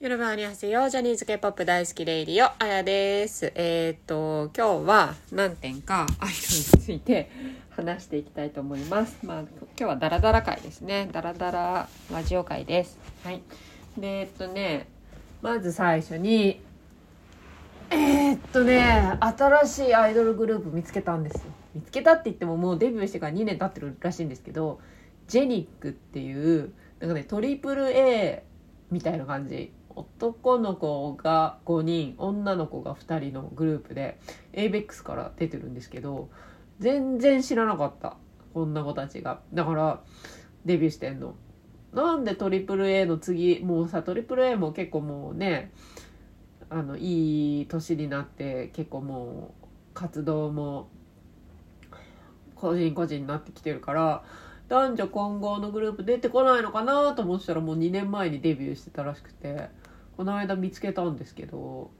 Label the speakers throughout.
Speaker 1: よろばんにはせよ。ジャニーズ K-POP 大好きレイリオ、あやです。えっ、と、今日は何点かアイドルについて話していきたいと思います。まあ、今日はダラダラ会ですね。ダラダララジオ会です。はい。で、えっとね、まず最初に、えーっとね、新しいアイドルグループ見つけたんですよ。見つけたって言ってももうデビューしてから2年経ってるらしいんですけど、ジェニックっていう、なんかね、トリプル A みたいな感じ。男の子が5人、女の子が2人のグループで、ABEX から出てるんですけど、全然知らなかった。こんな子たちが。だから、デビューしてんの。なんでトリプル A の次、もうさ、トリプル A も結構もうね、あのいい年になって結構もう活動も個人個人になってきてるから男女混合のグループ出てこないのかなと思ったらもう2年前にデビューしてたらしくてこの間見つけたんですけど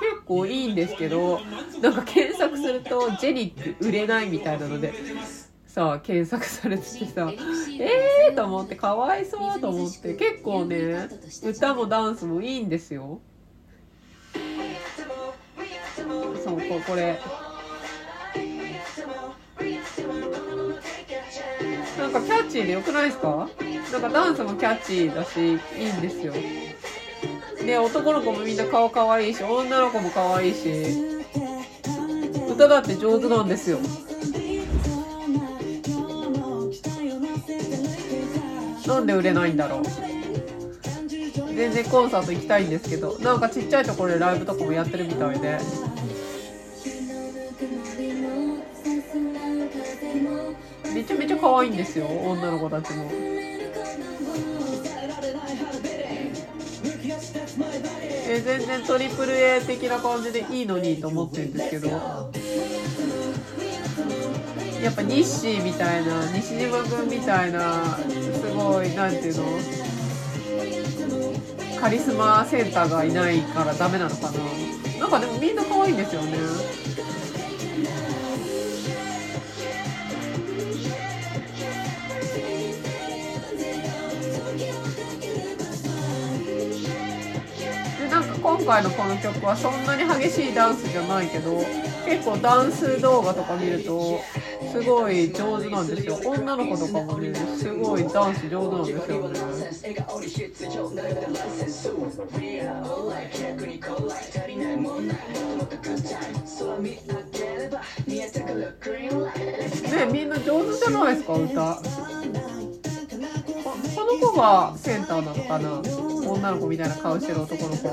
Speaker 1: 結構いいんですけどなんか検索すると「ジェニック売れない」みたいなのでさあ検索されててさえーと思ってかわいそうと思って結構ね歌もダンスもいいんですよ。そうここれ。なんかキャッチーでよくないですか？なんかダンスもキャッチーだしいいんですよ。で男の子もみんな顔可愛いし女の子も可愛いし歌だって上手なんですよ。なんで売れないんだろう。全然コンサート行きたいんですけどなんかちっちゃいところでライブとかもやってるみたいで。めちゃめちゃ可愛いんですよ女の子たちも。え全然トリプル A 的な感じでいいのにと思ってるんですけど。やっぱ日誌みたいな西島君みたいなすごい何ていうの？カリスマセンターがいないからダメなのかな。なんかでもみんな可愛いんですよね。回のこの曲はそんなに激しいダンスじゃないけど結構ダンス動画とか見るとすごい上手なんですよ。女の子とかもねすごいダンス上手なんですよね。ねみんな上手じゃないですか歌。ここの子がセンターなのかな？女の子みたいな顔してる男の子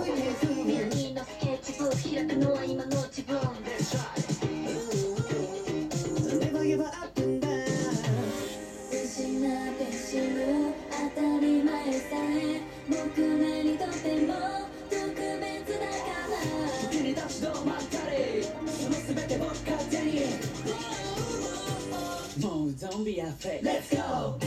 Speaker 2: もうゾンビやフェイ Let's go!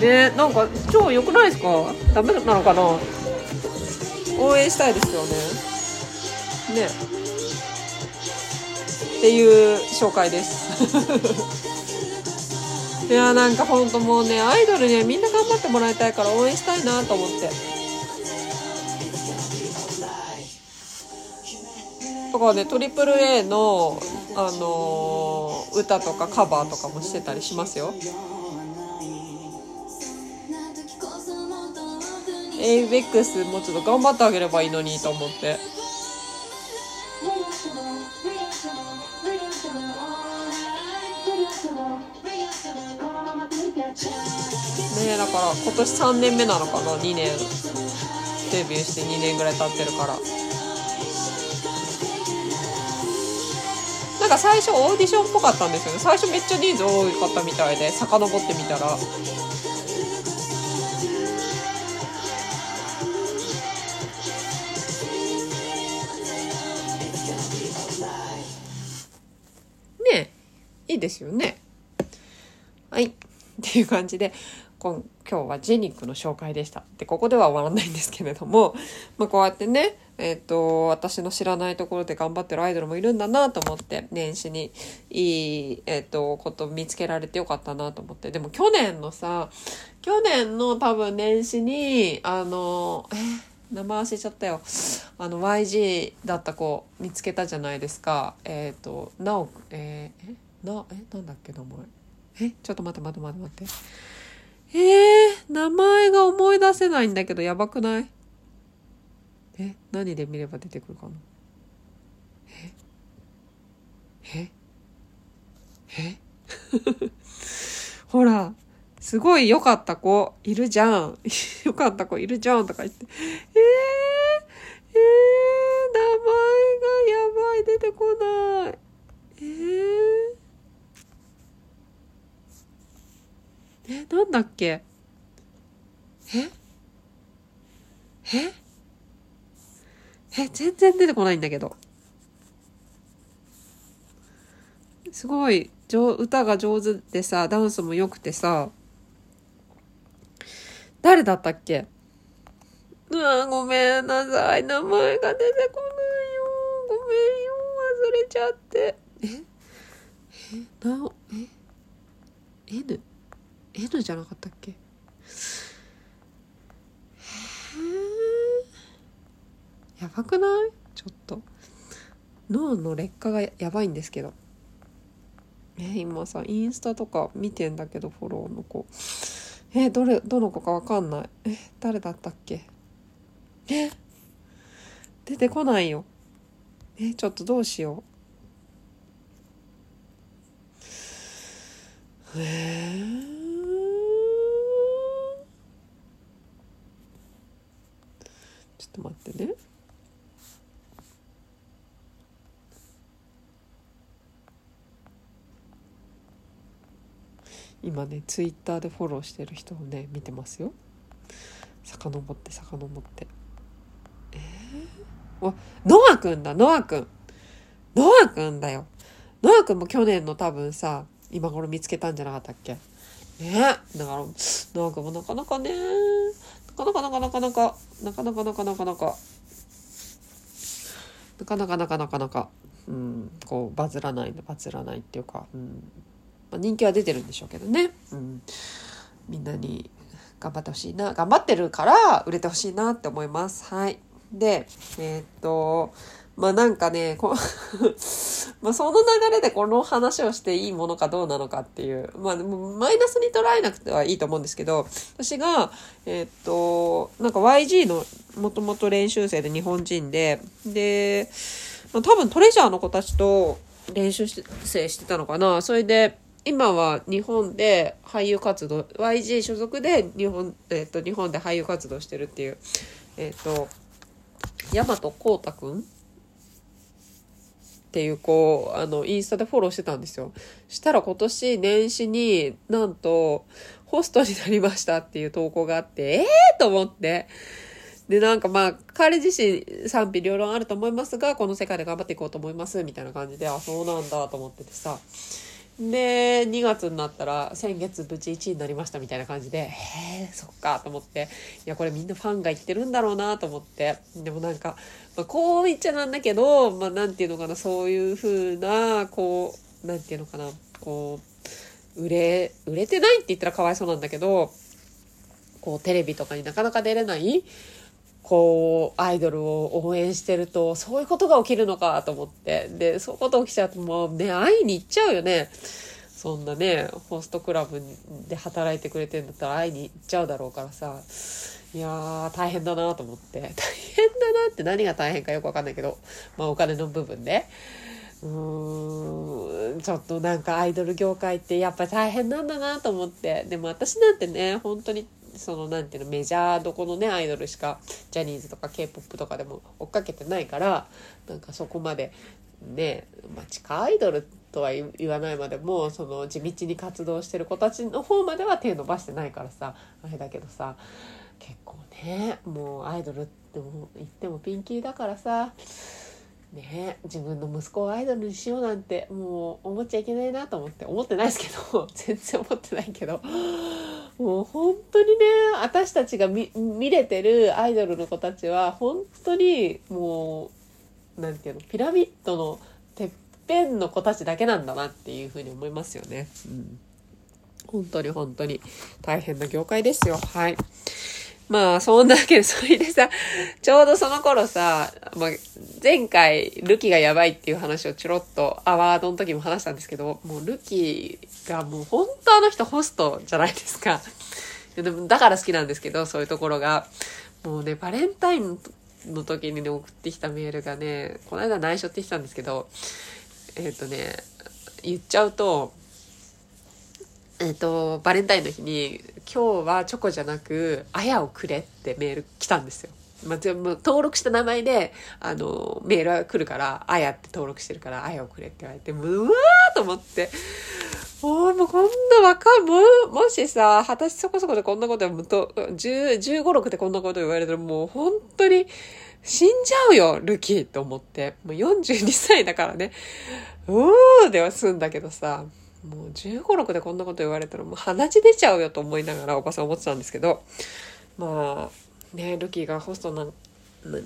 Speaker 1: ねなんか超良くないですか？ダメなのかな？応援したいですよね。ね。っていう紹介です。いやなんかほんともうねアイドルねみんな頑張ってもらいたいから応援したいなと思って。とかね AAA の、あのー歌とかカバーとかもしてたりしますよ。ABEX もうちょっと頑張ってあげればいいのにと思って。ねだから今年3年目なのかな？2年。デビューして2年ぐらい経ってるから。なんか最初オーディションっぽかったんですよね。最初めっちゃ人数多かったみたいで遡ってみたら。ですよね。はい。っていう感じで今今日はジェニックの紹介でした。でここでは終わらないんですけれども、まあ、こうやってねえっ、と私の知らないところで頑張ってるアイドルもいるんだなと思って年始にいい、えっとこと見つけられてよかったなと思って。でも去年のさ去年の多分年始にあのえ名前忘れちゃったよ。あの YG だった子見つけたじゃないですか。えっ、となおえーなえなんだっけ名前？え？ちょっと待って待って待って待って。えー、名前が思い出せないんだけどやばくない？え何で見れば出てくるかな？え？え？え？ほらすごい良かった子いるじゃん。良かった子いるじゃんとか言って。えー、えー、名前がやばい出てこないえー、えなんだっけ？え？え？え？全然出てこないんだけど。すごい。歌が上手でさダンスも良くてさ。誰だったっけ？うわごめんなさい。名前が出てこないよ。ごめんよ。忘れちゃって。え？え？なえ？N N じゃなかったっけ？やばくない？ちょっと。脳の劣化がやばいんですけど。え今さインスタとか見てんだけどフォローの子。えどれどの子かわかんない。え誰だったっけ？え？出てこないよ。えちょっとどうしよう。えーちょっと待ってね。今ねツイッターでフォローしてる人をね見てますよ。遡って遡って。えー、あノアくんだノアくんノアくんだよ。ノアくんも去年の多分さ今頃見つけたんじゃなかったっけ？ね。だからノアくんもなかなかねかなかなかなかなかなかなかなかなかなかなか。なかなかなかなか。うんこうバズらないバズらないっていうかうん。まあ、人気は出てるんでしょうけどね、うん、みんなに頑張ってほしいな頑張ってるから売れてほしいなって思います。はい。でえー、っとまあなんかねこ まあその流れでこの話をしていいものかどうなのかっていうまあマイナスに捉えなくてはいいと思うんですけど私がえー、っとなんか YG のもともと練習生で日本人でで、まあ、多分トレジャーの子たちと練習生してたのかな。それで今は日本で俳優活動 YG 所属で日本,、えーと、日本で俳優活動してるっていうえっ、と大和光太くんっていう子あのインスタでフォローしてたんですよ。したら今年年始になんとホストになりましたっていう投稿があってええー、と思って。でなんかまあ彼自身賛否両論あると思いますがこの世界で頑張っていこうと思いますみたいな感じであそうなんだと思っててさ。で2月になったら先月無事1位になりましたみたいな感じでへえそっかと思っていやこれみんなファンが言ってるんだろうなと思って。でもなんか、まあ、こう言っちゃなんだけどまあなんていうのかなそういう風なこうなんていうのかなこう売れ売れてないって言ったらかわいそうなんだけどこうテレビとかになかなか出れないこう、アイドルを応援してると、そういうことが起きるのかと思って。で、そういうこと起きちゃうともうね、会いに行っちゃうよね。そんなね、ホストクラブで働いてくれてんだったら会いに行っちゃうだろうからさ。いやー、大変だなと思って。大変だなって何が大変かよくわかんないけど、まあお金の部分で。うーん、ちょっとなんかアイドル業界ってやっぱり大変なんだなと思って。でも私なんてね、本当にそのなんていうのメジャーどこのねアイドルしかジャニーズとか k p o p とかでも追っかけてないからなんかそこまでね、ま、地下アイドルとは言わないまでもその地道に活動してる子たちの方までは手伸ばしてないからさあれだけどさ結構ねもうアイドルっても言ってもピンキーだからさね自分の息子をアイドルにしようなんてもう思っちゃいけないなと思って思ってないですけど 全然思ってないけどもう本当にね、私たちが見見れてるアイドルの子たちは、本当にもう、なんていうの、ピラミッドのてっぺんの子たちだけなんだなっていうふうに思いますよね。うん。本当に本当に大変な業界ですよ。はい。まあ、そんなわけで、それでさ、ちょうどその頃さ、まあ、前回、ルキがやばいっていう話をちょろっとアワードの時も話したんですけど、もうルキがもう本当あの人ホストじゃないですか。でもだから好きなんですけど、そういうところが。もうね、バレンタインの時にね、送ってきたメールがね、この間内緒って言ってたんですけど、えっ、とね、言っちゃうと、えっ、と、バレンタインの日に、今日はチョコじゃなく、あやをくれってメール来たんですよ。まあ、全部登録した名前で、あの、メールが来るから、あやって登録してるから、あやをくれって言われて、もう、うわーと思って、もう、もうこんな若い、もう、もしさ、二十歳そこそこでこんなこと、と、10、15、6でこんなこと言われたら、もう本当に、死んじゃうよ、ルキーと思って。もう42歳だからね。うーでは済んだけどさ、もう15、6でこんなこと言われたらもう鼻血出ちゃうよと思いながらおばさん思ってたんですけど、まあ、ね、ルキーがホストな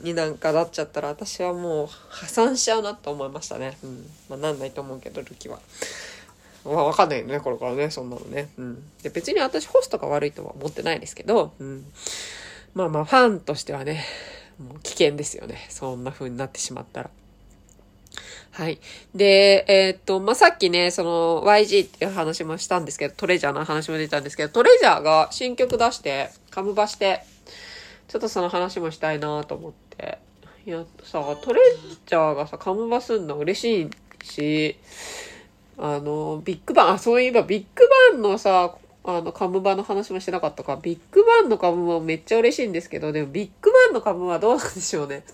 Speaker 1: になんかなっちゃったら私はもう破産しちゃうなと思いましたね。うん。まあなんないと思うけど、ルキーは。わわかんないよね、これからね、そんなのね。うん。で、別に私ホストが悪いとは思ってないですけど、うん。まあまあ、ファンとしてはね、もう危険ですよね。そんな風になってしまったら。はい。で、えーっと、まあ、さっきね、その YG っていう話もしたんですけど、トレジャーの話も出たんですけど、トレジャーが新曲出して、カムバして、ちょっとその話もしたいなと思って。いや、さ、トレジャーがさ、カムバすんの嬉しいし、あの、ビッグバン、あ、そういえばビッグバンのさ、あの、カムバの話もしてなかったか。ビッグバンのカムバめっちゃ嬉しいんですけど、でもビッグバンのカムはどうなんでしょうね。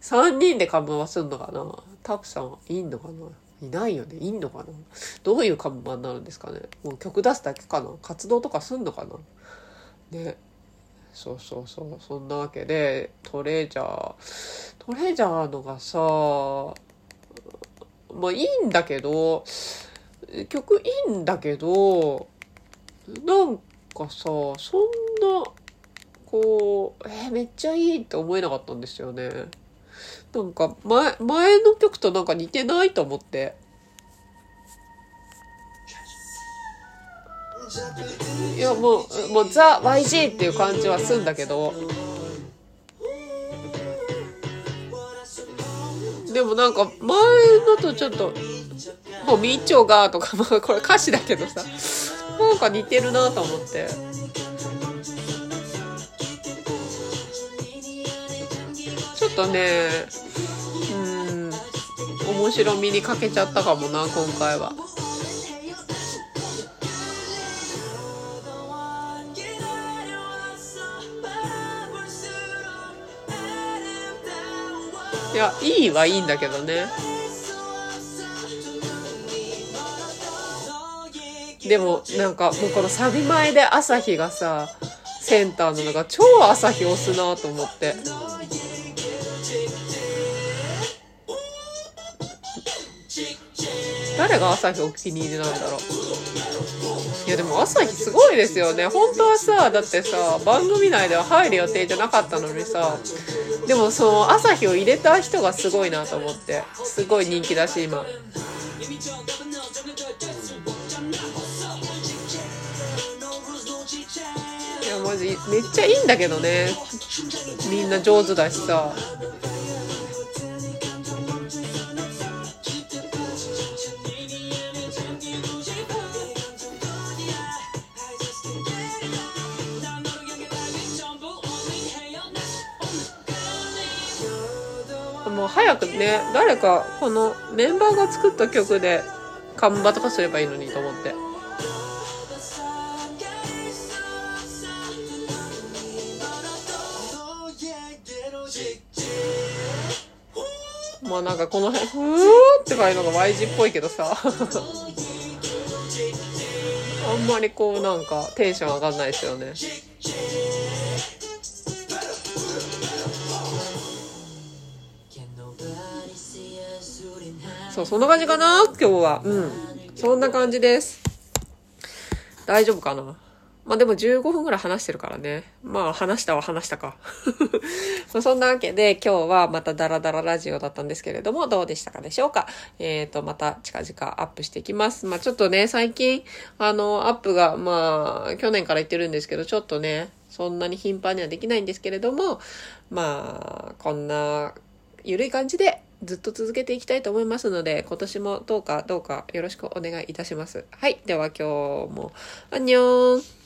Speaker 1: 3人でカムバすんのかなタクさんいんのかないないよねいんのかなどういうカムバになるんですかねもう曲出すだけかな活動とかすんのかなね。そうそうそう。そんなわけで、トレジャー、トレジャーのがさ、まあいいんだけど、曲いいんだけど、なんかさ、そんな、こう、えーめっちゃいいって思えなかったんですよね。なんか前、前の曲となんか似てないと思って。いやもう、もうザ・ YG っていう感じはすんだけど、でもなんか前のとちょっと、もうみちょがとか、まあこれ歌詞だけどさ、なんか似てるなと思って。ちょっとね、うん、面白みに欠けちゃったかもな、今回は。や、いいはいいんだけどね。でも、なんか、もうこのサビ前で朝日がさ、センターなのが超朝日押すなと思って。誰が朝日お気に入りなんだろういやでも朝日すごいですよね本当はさだってさ番組内では入る予定じゃなかったのにさでもその朝日を入れた人がすごいなと思って。すごい人気だし今。いやマジめっちゃいいんだけどね。みんな上手だしさ。早くね誰かこのメンバーが作った曲でカンバとかすればいいのにと思って。まあなんかこの辺ふーってかいうのが Y 字っぽいけどさ。あんまりこうなんかテンション上がんないですよね。そうそんな感じかな？今日はうんそんな感じです大丈夫かな？まあでも15分ぐらい話してるからね。まあ話したは話したか。まそんなわけで今日はまたダラダララジオだったんですけれども、どうでしたかでしょうか？えっ、と、また近々アップしていきます。まあちょっとね、最近、あの、アップが、まあ、去年から言ってるんですけど、ちょっとね、そんなに頻繁にはできないんですけれども、まあ、こんな、ゆるい感じでずっと続けていきたいと思いますので、今年もどうかどうかよろしくお願いいたします。はい。では今日も、アンニョン